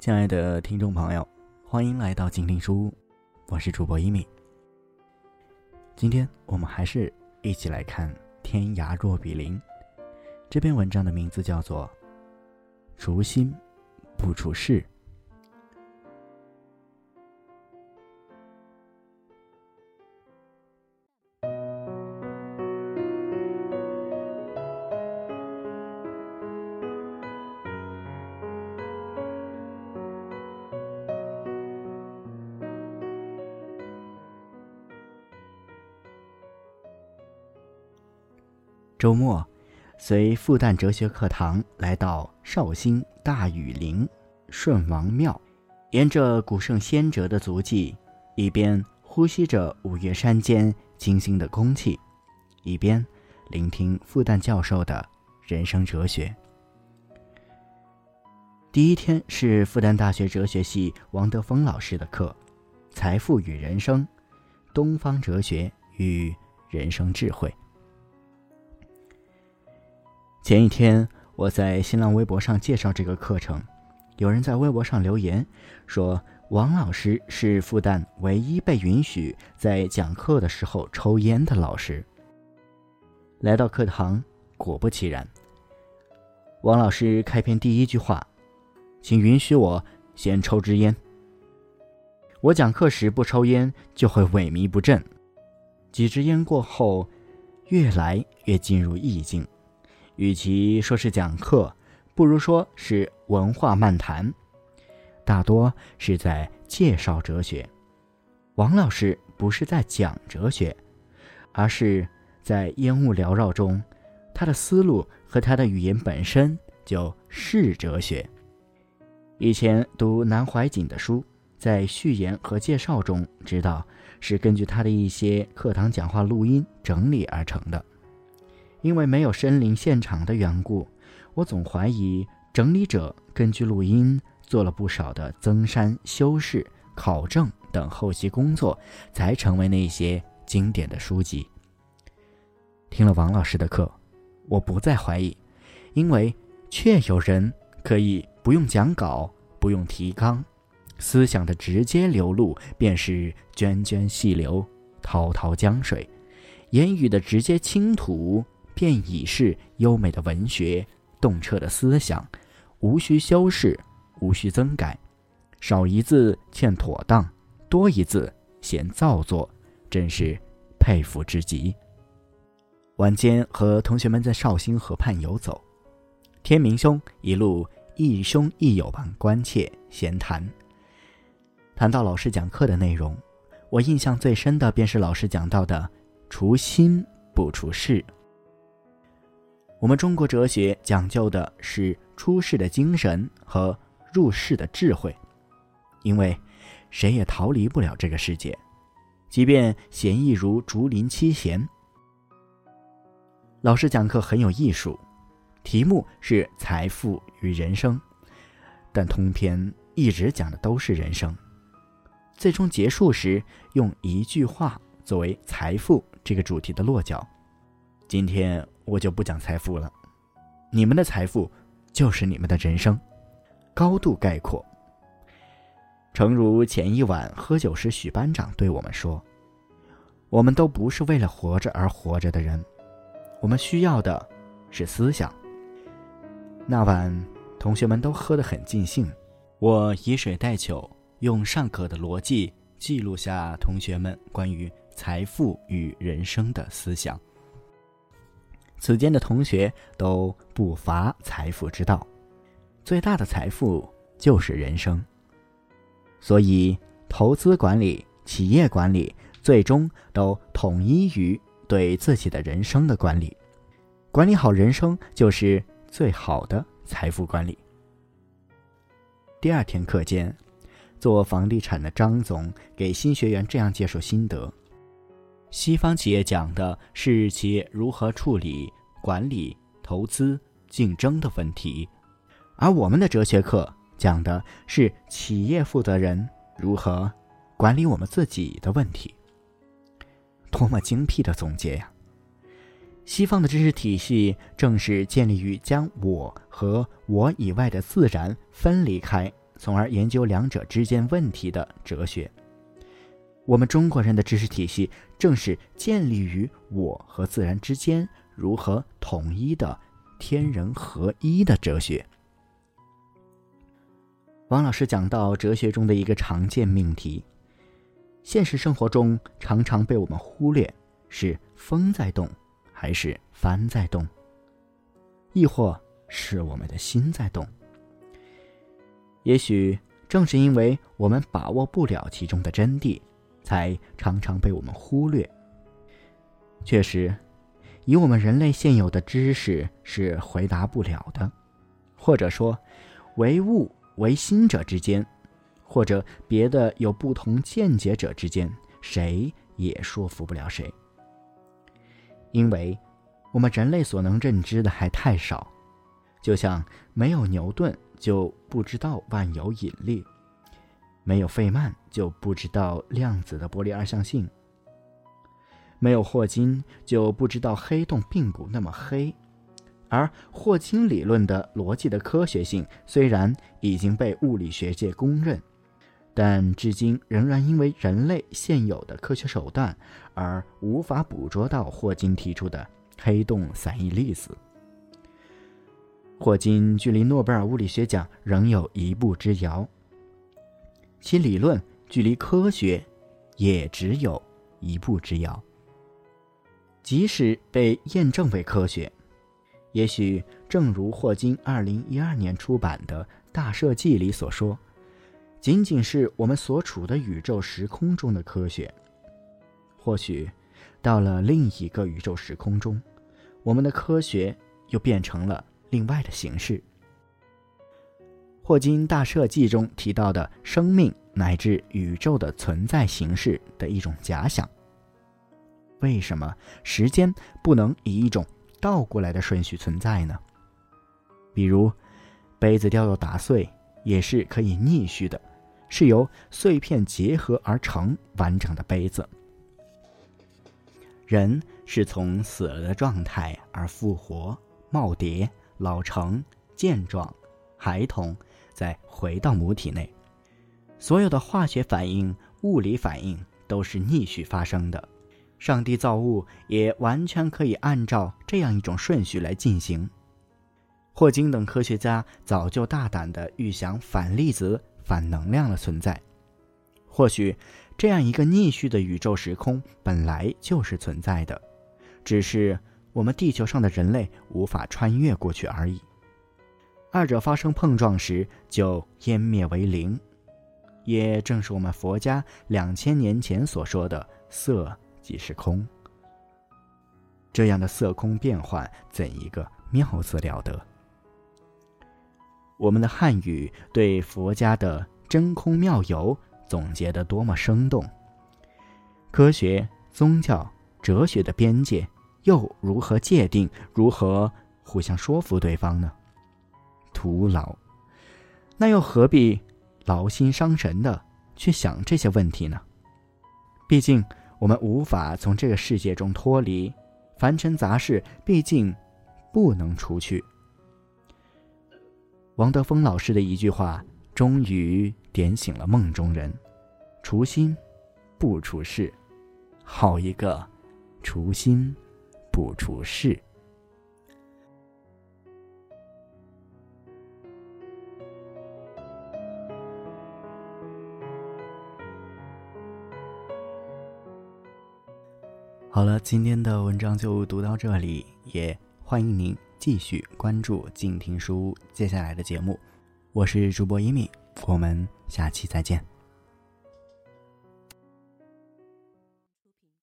亲爱的听众朋友，欢迎来到静听书屋，我是主播一米。今天我们还是一起来看《天涯若比邻》这篇文章的名字叫做“除心不除事”。周末，随复旦哲学课堂来到绍兴大禹陵顺王庙，沿着古圣先哲的足迹，一边呼吸着五岳山间清新的空气，一边聆听复旦教授的人生哲学。第一天是复旦大学哲学系王德峰老师的课，《财富与人生：东方哲学与人生智慧》。前一天，我在新浪微博上介绍这个课程，有人在微博上留言说，王老师是复旦唯一被允许在讲课的时候抽烟的老师。来到课堂，果不其然，王老师开篇第一句话：“请允许我先抽支烟。”我讲课时不抽烟就会萎靡不振，几支烟过后，越来越进入意境。与其说是讲课，不如说是文化漫谈，大多是在介绍哲学。王老师不是在讲哲学，而是在烟雾缭绕中，他的思路和他的语言本身就是哲学。以前读南怀瑾的书，在序言和介绍中知道，是根据他的一些课堂讲话录音整理而成的。因为没有身临现场的缘故，我总怀疑整理者根据录音做了不少的增删、修饰、考证等后期工作，才成为那些经典的书籍。听了王老师的课，我不再怀疑，因为确有人可以不用讲稿、不用提纲，思想的直接流露便是涓涓细流、滔滔江水；言语的直接倾吐。便已是优美的文学，洞彻的思想，无需修饰，无需增改，少一字欠妥当，多一字嫌造作，真是佩服之极。晚间和同学们在绍兴河畔游走，天明兄一路亦兄亦友般关切闲谈。谈到老师讲课的内容，我印象最深的便是老师讲到的“除心不除事”。我们中国哲学讲究的是出世的精神和入世的智慧，因为谁也逃离不了这个世界，即便闲逸如竹林七贤。老师讲课很有艺术，题目是财富与人生，但通篇一直讲的都是人生，最终结束时用一句话作为财富这个主题的落脚。今天。我就不讲财富了，你们的财富就是你们的人生，高度概括。诚如前一晚喝酒时，许班长对我们说：“我们都不是为了活着而活着的人，我们需要的是思想。”那晚同学们都喝得很尽兴，我以水代酒，用上课的逻辑记录下同学们关于财富与人生的思想。此间的同学都不乏财富之道，最大的财富就是人生。所以，投资管理、企业管理最终都统一于对自己的人生的管理。管理好人生，就是最好的财富管理。第二天课间，做房地产的张总给新学员这样介绍心得。西方企业讲的是企业如何处理管理、投资、竞争的问题，而我们的哲学课讲的是企业负责人如何管理我们自己的问题。多么精辟的总结呀！西方的知识体系正是建立于将我和我以外的自然分离开，从而研究两者之间问题的哲学。我们中国人的知识体系正是建立于我和自然之间如何统一的天人合一的哲学。王老师讲到哲学中的一个常见命题，现实生活中常常被我们忽略：是风在动，还是帆在动？亦或是我们的心在动？也许正是因为我们把握不了其中的真谛。才常常被我们忽略。确实，以我们人类现有的知识是回答不了的，或者说，唯物唯心者之间，或者别的有不同见解者之间，谁也说服不了谁。因为，我们人类所能认知的还太少，就像没有牛顿就不知道万有引力。没有费曼就不知道量子的波粒二象性；没有霍金就不知道黑洞并不那么黑。而霍金理论的逻辑的科学性虽然已经被物理学界公认，但至今仍然因为人类现有的科学手段而无法捕捉到霍金提出的黑洞散逸粒子。霍金距离诺贝尔物理学奖仍有一步之遥。其理论距离科学也只有一步之遥。即使被验证为科学，也许正如霍金二零一二年出版的《大设计》里所说，仅仅是我们所处的宇宙时空中的科学。或许到了另一个宇宙时空中，我们的科学又变成了另外的形式。霍金大设计中提到的生命乃至宇宙的存在形式的一种假想。为什么时间不能以一种倒过来的顺序存在呢？比如，杯子掉落打碎也是可以逆序的，是由碎片结合而成完整的杯子。人是从死了的状态而复活、耄耋、老成、健壮、孩童。再回到母体内，所有的化学反应、物理反应都是逆序发生的。上帝造物也完全可以按照这样一种顺序来进行。霍金等科学家早就大胆地预想反粒子、反能量的存在。或许，这样一个逆序的宇宙时空本来就是存在的，只是我们地球上的人类无法穿越过去而已。二者发生碰撞时就湮灭为零，也正是我们佛家两千年前所说的“色即是空”。这样的色空变换，怎一个妙字了得！我们的汉语对佛家的真空妙有总结得多么生动！科学、宗教、哲学的边界又如何界定？如何互相说服对方呢？徒劳，那又何必劳心伤神的去想这些问题呢？毕竟我们无法从这个世界中脱离，凡尘杂事毕竟不能除去。王德峰老师的一句话，终于点醒了梦中人：除心，不除事。好一个除心不除事！好了，今天的文章就读到这里，也欢迎您继续关注静听书屋接下来的节目。我是主播一米，我们下期再见。